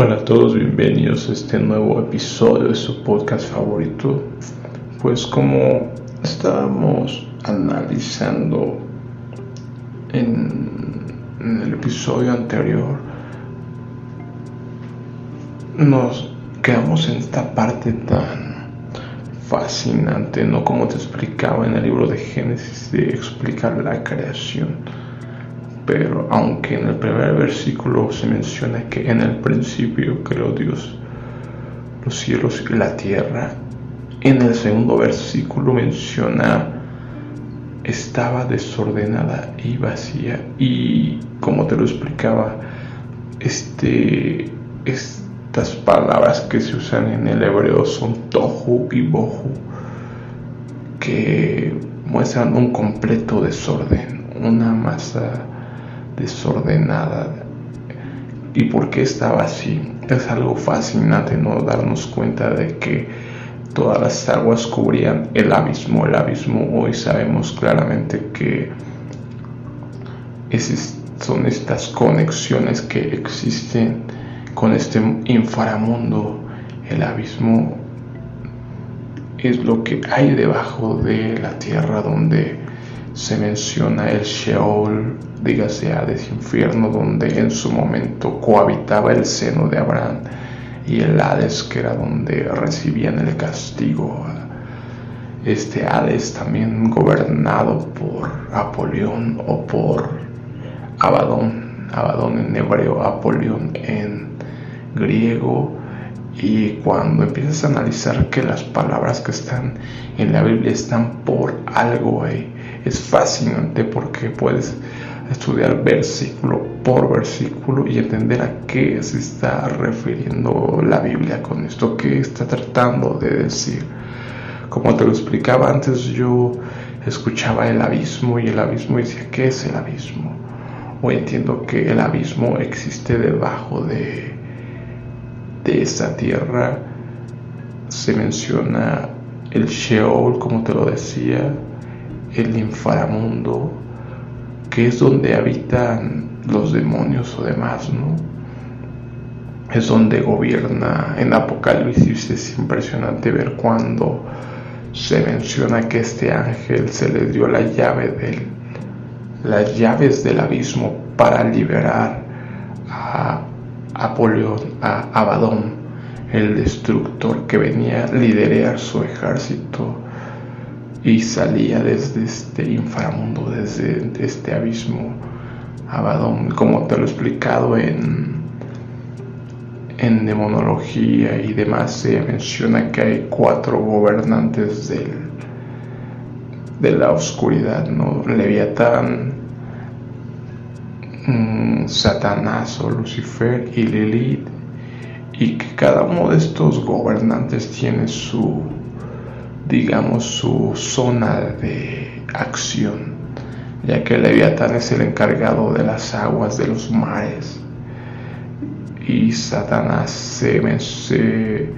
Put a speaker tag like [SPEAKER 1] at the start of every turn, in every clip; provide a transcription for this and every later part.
[SPEAKER 1] Hola a todos, bienvenidos a este nuevo episodio de su podcast favorito. Pues como estábamos analizando en, el episodio anterior, nos quedamos en esta parte tan fascinante, ¿no? Como te explicaba en el libro de Génesis, de explicar la creación pero aunque en el primer versículo se menciona que en el principio creó Dios los cielos y la tierra, en el segundo versículo menciona estaba desordenada y vacía. Y como te lo explicaba este estas palabras que se usan en el hebreo son tohu y bohu que muestran un completo desorden una masa desordenada. ¿Y por qué estaba así? Es algo fascinante no darnos cuenta de que todas las aguas cubrían el abismo. El abismo hoy sabemos claramente que son estas conexiones que existen con este inframundo. El abismo es lo que hay debajo de la tierra donde se menciona el Sheol, dígase Hades infierno, donde en su momento cohabitaba el seno de Abraham y el Hades, que era donde recibían el castigo. Este Hades también gobernado por Apolión o por Abadón, Abadón en hebreo, Apolión en griego. Y cuando empiezas a analizar que las palabras que están en la Biblia están por algo ahí, es fascinante porque puedes estudiar versículo por versículo y entender a qué se está refiriendo la Biblia con esto, qué está tratando de decir. Como te lo explicaba antes, yo escuchaba el abismo y el abismo decía, ¿qué es el abismo? Hoy entiendo que el abismo existe debajo de, de esta tierra. Se menciona el Sheol, como te lo decía, el inframundo, que es donde habitan los demonios o demás, ¿no? Es donde gobierna en Apocalipsis. Es impresionante ver cuando se menciona que este ángel se le dio la llave del, las llaves del abismo para liberar a Apolión, a Abadón, el destructor que venía a liderar su ejército y salía desde este inframundo, desde este abismo Abadón, como te lo he explicado en, en demonología y demás, se menciona que hay cuatro gobernantes del, de la oscuridad, ¿no? Leviatán, Satanás o Lucifer y Lilith, y que cada uno de estos gobernantes tiene su digamos, su zona de acción, ya que Leviatán es el encargado de las aguas de los mares y Satanás se, se,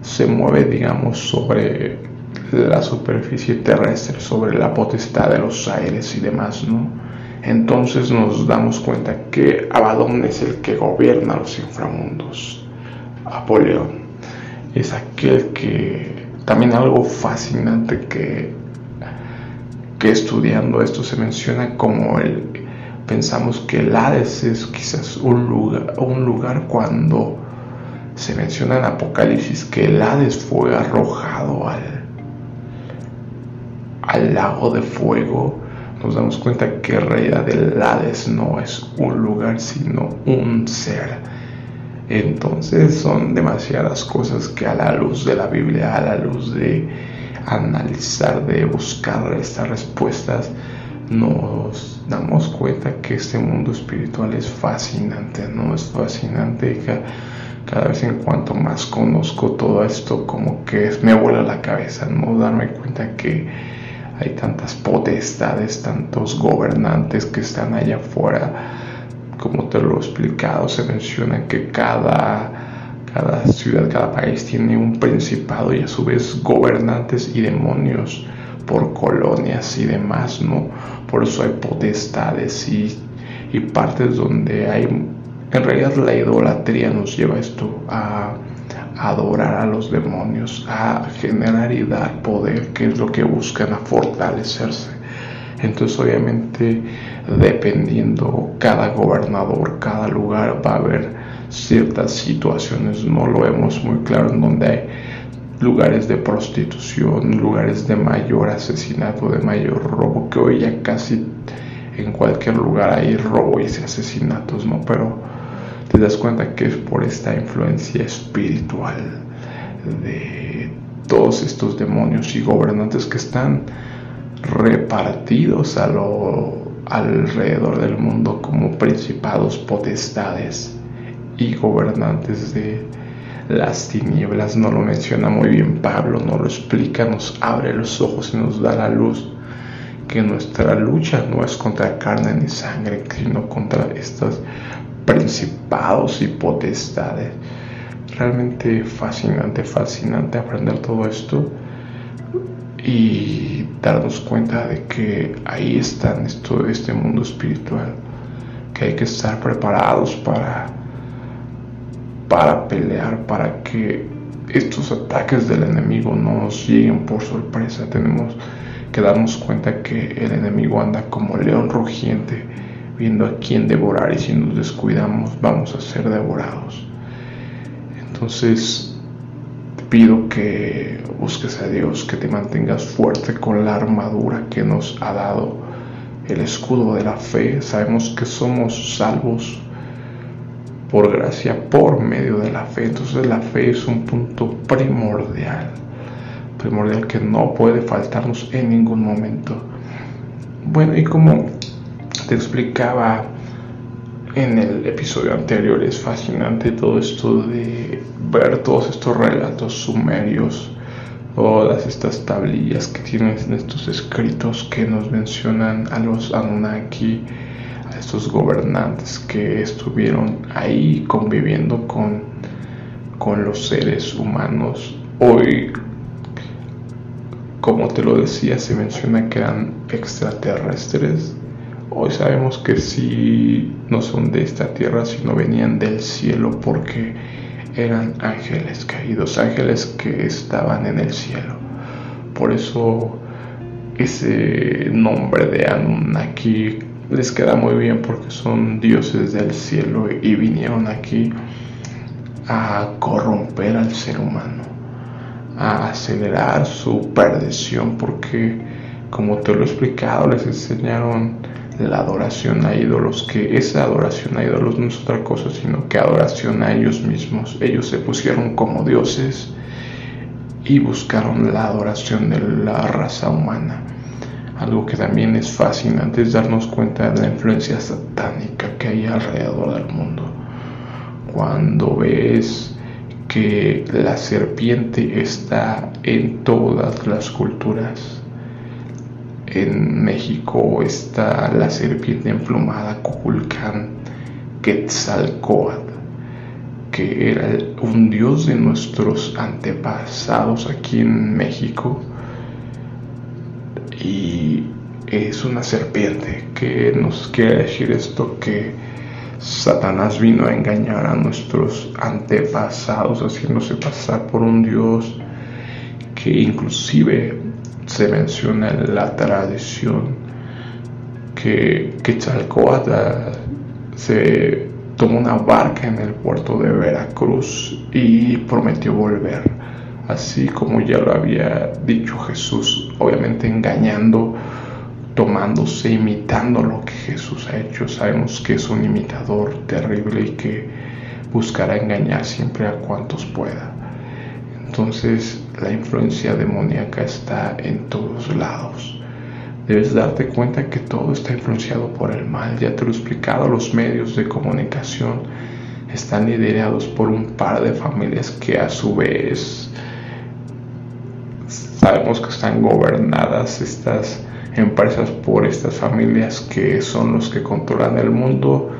[SPEAKER 1] se mueve, digamos, sobre la superficie terrestre, sobre la potestad de los aires y demás, ¿no? Entonces nos damos cuenta que Abadón es el que gobierna los inframundos. Apoleón es aquel que también algo fascinante que, que estudiando esto se menciona como el, pensamos que el Hades es quizás un lugar, un lugar cuando se menciona en Apocalipsis que el Hades fue arrojado al, al lago de fuego, nos damos cuenta que realidad el Hades no es un lugar, sino un ser entonces son demasiadas cosas que a la luz de la Biblia, a la luz de analizar, de buscar estas respuestas, nos damos cuenta que este mundo espiritual es fascinante, ¿no? Es fascinante cada vez en cuanto más conozco todo esto, como que me vuela la cabeza, ¿no? Darme cuenta que hay tantas potestades, tantos gobernantes que están allá afuera como te lo he explicado, se menciona que cada, cada ciudad, cada país tiene un principado y a su vez gobernantes y demonios por colonias y demás, ¿no? Por eso hay potestades y, y partes donde hay En realidad la idolatría nos lleva esto a adorar a los demonios, a generar y dar poder, que es lo que buscan, a fortalecerse. Entonces obviamente dependiendo cada gobernador, cada lugar va a haber ciertas situaciones, no lo vemos muy claro en donde hay lugares de prostitución, lugares de mayor asesinato, de mayor robo, que hoy ya casi en cualquier lugar hay robo y asesinatos, ¿no? Pero te das cuenta que es por esta influencia espiritual de todos estos demonios y gobernantes que están repartidos a lo alrededor del mundo como principados, potestades y gobernantes de las tinieblas. No lo menciona muy bien Pablo, no lo explica, nos abre los ojos y nos da la luz que nuestra lucha no es contra carne ni sangre, sino contra estos principados y potestades. Realmente fascinante, fascinante aprender todo esto y darnos cuenta de que ahí está esto, este mundo espiritual, que hay que estar preparados para, para pelear, para que estos ataques del enemigo no nos lleguen por sorpresa. Tenemos que darnos cuenta que el enemigo anda como león rugiente, viendo a quién devorar y si nos descuidamos vamos a ser devorados. Entonces, pido que busques a Dios, que te mantengas fuerte con la armadura que nos ha dado el escudo de la fe. Sabemos que somos salvos por gracia, por medio de la fe. Entonces la fe es un punto primordial, primordial que no puede faltarnos en ningún momento. Bueno, y como te explicaba en el episodio anterior, es fascinante todo esto de ver todos estos relatos sumerios, todas estas tablillas que tienen estos escritos que nos mencionan a los Anunnaki, a estos gobernantes que estuvieron ahí conviviendo con, con los seres humanos. Hoy, como te lo decía, se menciona que eran extraterrestres. Hoy sabemos que sí no son de esta tierra, sino venían del cielo porque eran ángeles caídos, ángeles que estaban en el cielo. Por eso ese nombre de Anunnaki les queda muy bien porque son dioses del cielo y vinieron aquí a corromper al ser humano, a acelerar su perdición porque como te lo he explicado les enseñaron la adoración a ídolos, que esa adoración a ídolos no es otra cosa, sino que adoración a ellos mismos. Ellos se pusieron como dioses y buscaron la adoración de la raza humana. Algo que también es fascinante es darnos cuenta de la influencia satánica que hay alrededor del mundo. Cuando ves que la serpiente está en todas las culturas, en México está la serpiente emplumada Cuculcán Quetzalcoatl, que era un dios de nuestros antepasados aquí en México. Y es una serpiente que nos quiere decir esto que Satanás vino a engañar a nuestros antepasados haciéndose pasar por un dios que inclusive se menciona en la tradición que Quetzalcoatl se tomó una barca en el puerto de Veracruz y prometió volver, así como ya lo había dicho Jesús, obviamente engañando, tomándose, imitando lo que Jesús ha hecho. Sabemos que es un imitador terrible y que buscará engañar siempre a cuantos pueda. Entonces la influencia demoníaca está en todos lados. Debes darte cuenta que todo está influenciado por el mal. Ya te lo he explicado, los medios de comunicación están liderados por un par de familias que a su vez sabemos que están gobernadas estas empresas por estas familias que son los que controlan el mundo,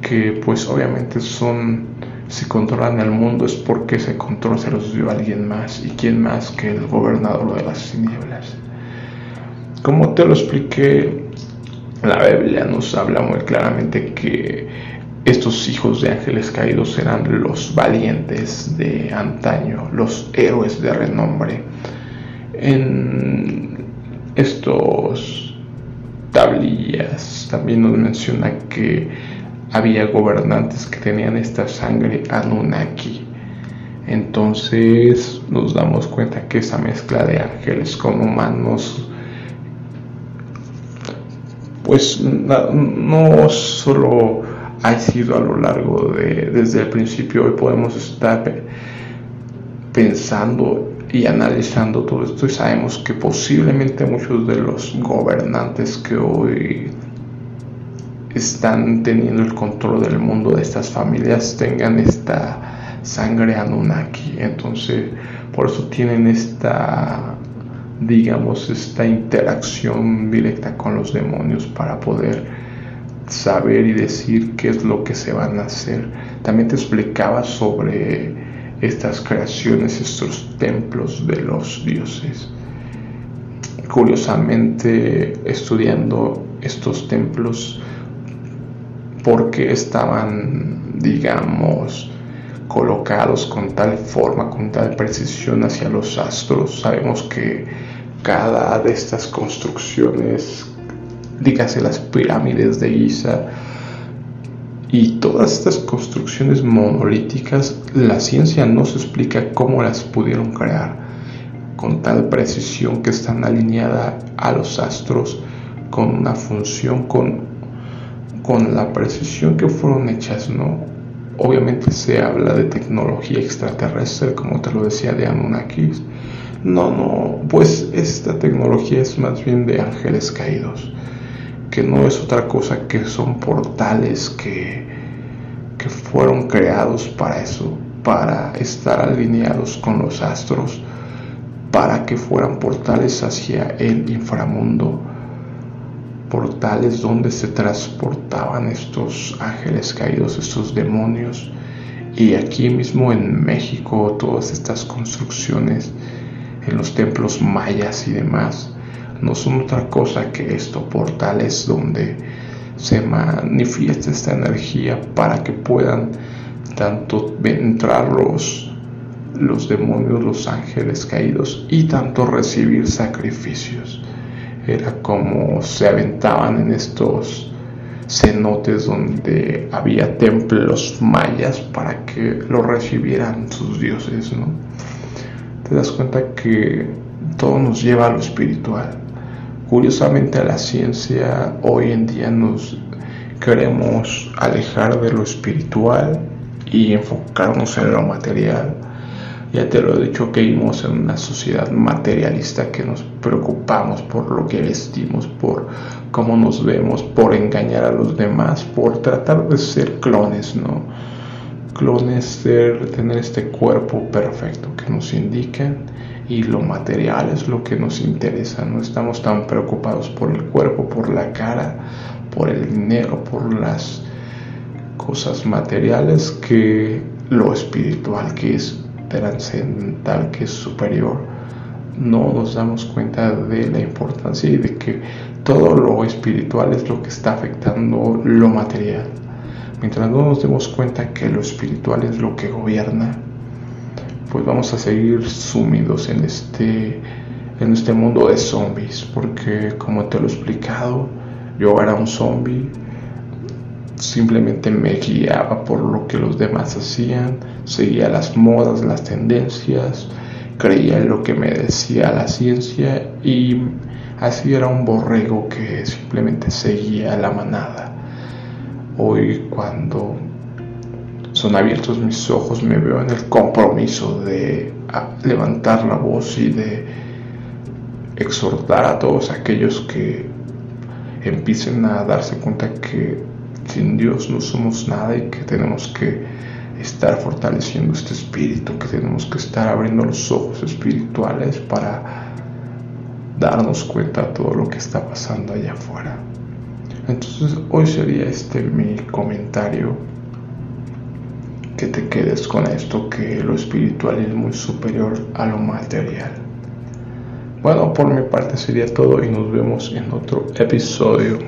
[SPEAKER 1] que pues obviamente son si controlan el mundo es porque ese control se los dio alguien más. ¿Y quién más que el gobernador de las tinieblas? Como te lo expliqué, la Biblia nos habla muy claramente que estos hijos de ángeles caídos eran los valientes de antaño, los héroes de renombre. En estos tablillas también nos menciona que había gobernantes que tenían esta sangre Anunnaki. Entonces nos damos cuenta que esa mezcla de ángeles con humanos pues no solo ha sido a lo largo de, desde el principio, hoy podemos estar pensando y analizando todo esto y sabemos que posiblemente muchos de los gobernantes que hoy están teniendo el control del mundo de estas familias tengan esta sangre Anunnaki. Entonces, por eso tienen esta, digamos, esta interacción directa con los demonios para poder saber y decir qué es lo que se van a hacer. También te explicaba sobre estas creaciones, estos templos de los dioses. Curiosamente, estudiando estos templos, porque estaban, digamos, colocados con tal forma, con tal precisión hacia los astros. Sabemos que cada de estas construcciones dígase las pirámides de Giza y todas estas construcciones monolíticas, la ciencia no se explica cómo las pudieron crear con tal precisión que están alineadas a los astros con una función, con, con la precisión que fueron hechas, ¿no? Obviamente se habla de tecnología extraterrestre, como te lo decía de Anunnakis. No, no, pues esta tecnología es más bien de ángeles caídos que no es otra cosa que son portales que, que fueron creados para eso, para estar alineados con los astros, para que fueran portales hacia el inframundo, portales donde se transportaban estos ángeles caídos, estos demonios. Y aquí mismo en México, todas estas construcciones en los templos mayas y demás, no son otra cosa que estos portales donde se manifiesta esta energía para que puedan tanto entrar los, los demonios, los ángeles caídos y tanto recibir sacrificios. Era como se aventaban en estos cenotes donde había templos mayas para que lo recibieran sus dioses, ¿no? Te das cuenta que todo nos lleva a lo espiritual Curiosamente a la ciencia hoy en día nos queremos alejar de lo espiritual y enfocarnos en lo material. Ya te lo he dicho que vivimos en una sociedad materialista que nos preocupamos por lo que vestimos, por cómo nos vemos, por engañar a los demás, por tratar de ser clones, ¿no? Clones, ser, tener este cuerpo perfecto que nos indican y lo material es lo que nos interesa. No estamos tan preocupados por el cuerpo, por la cara, por el dinero, por las cosas materiales que lo espiritual, que es trascendental, que es superior. No nos damos cuenta de la importancia y de que todo lo espiritual es lo que está afectando lo material. Mientras no nos demos cuenta que lo espiritual es lo que gobierna, pues vamos a seguir sumidos en este, en este mundo de zombies, porque como te lo he explicado, yo era un zombie, simplemente me guiaba por lo que los demás hacían, seguía las modas, las tendencias, creía en lo que me decía la ciencia y así era un borrego que simplemente seguía la manada. Hoy cuando son abiertos mis ojos, me veo en el compromiso de ah, levantar la voz y de exhortar a todos aquellos que empiecen a darse cuenta que sin Dios no somos nada y que tenemos que estar fortaleciendo este espíritu, que tenemos que estar abriendo los ojos espirituales para darnos cuenta de todo lo que está pasando allá afuera. Entonces hoy sería este mi comentario que te quedes con esto, que lo espiritual es muy superior a lo material. Bueno, por mi parte sería todo y nos vemos en otro episodio.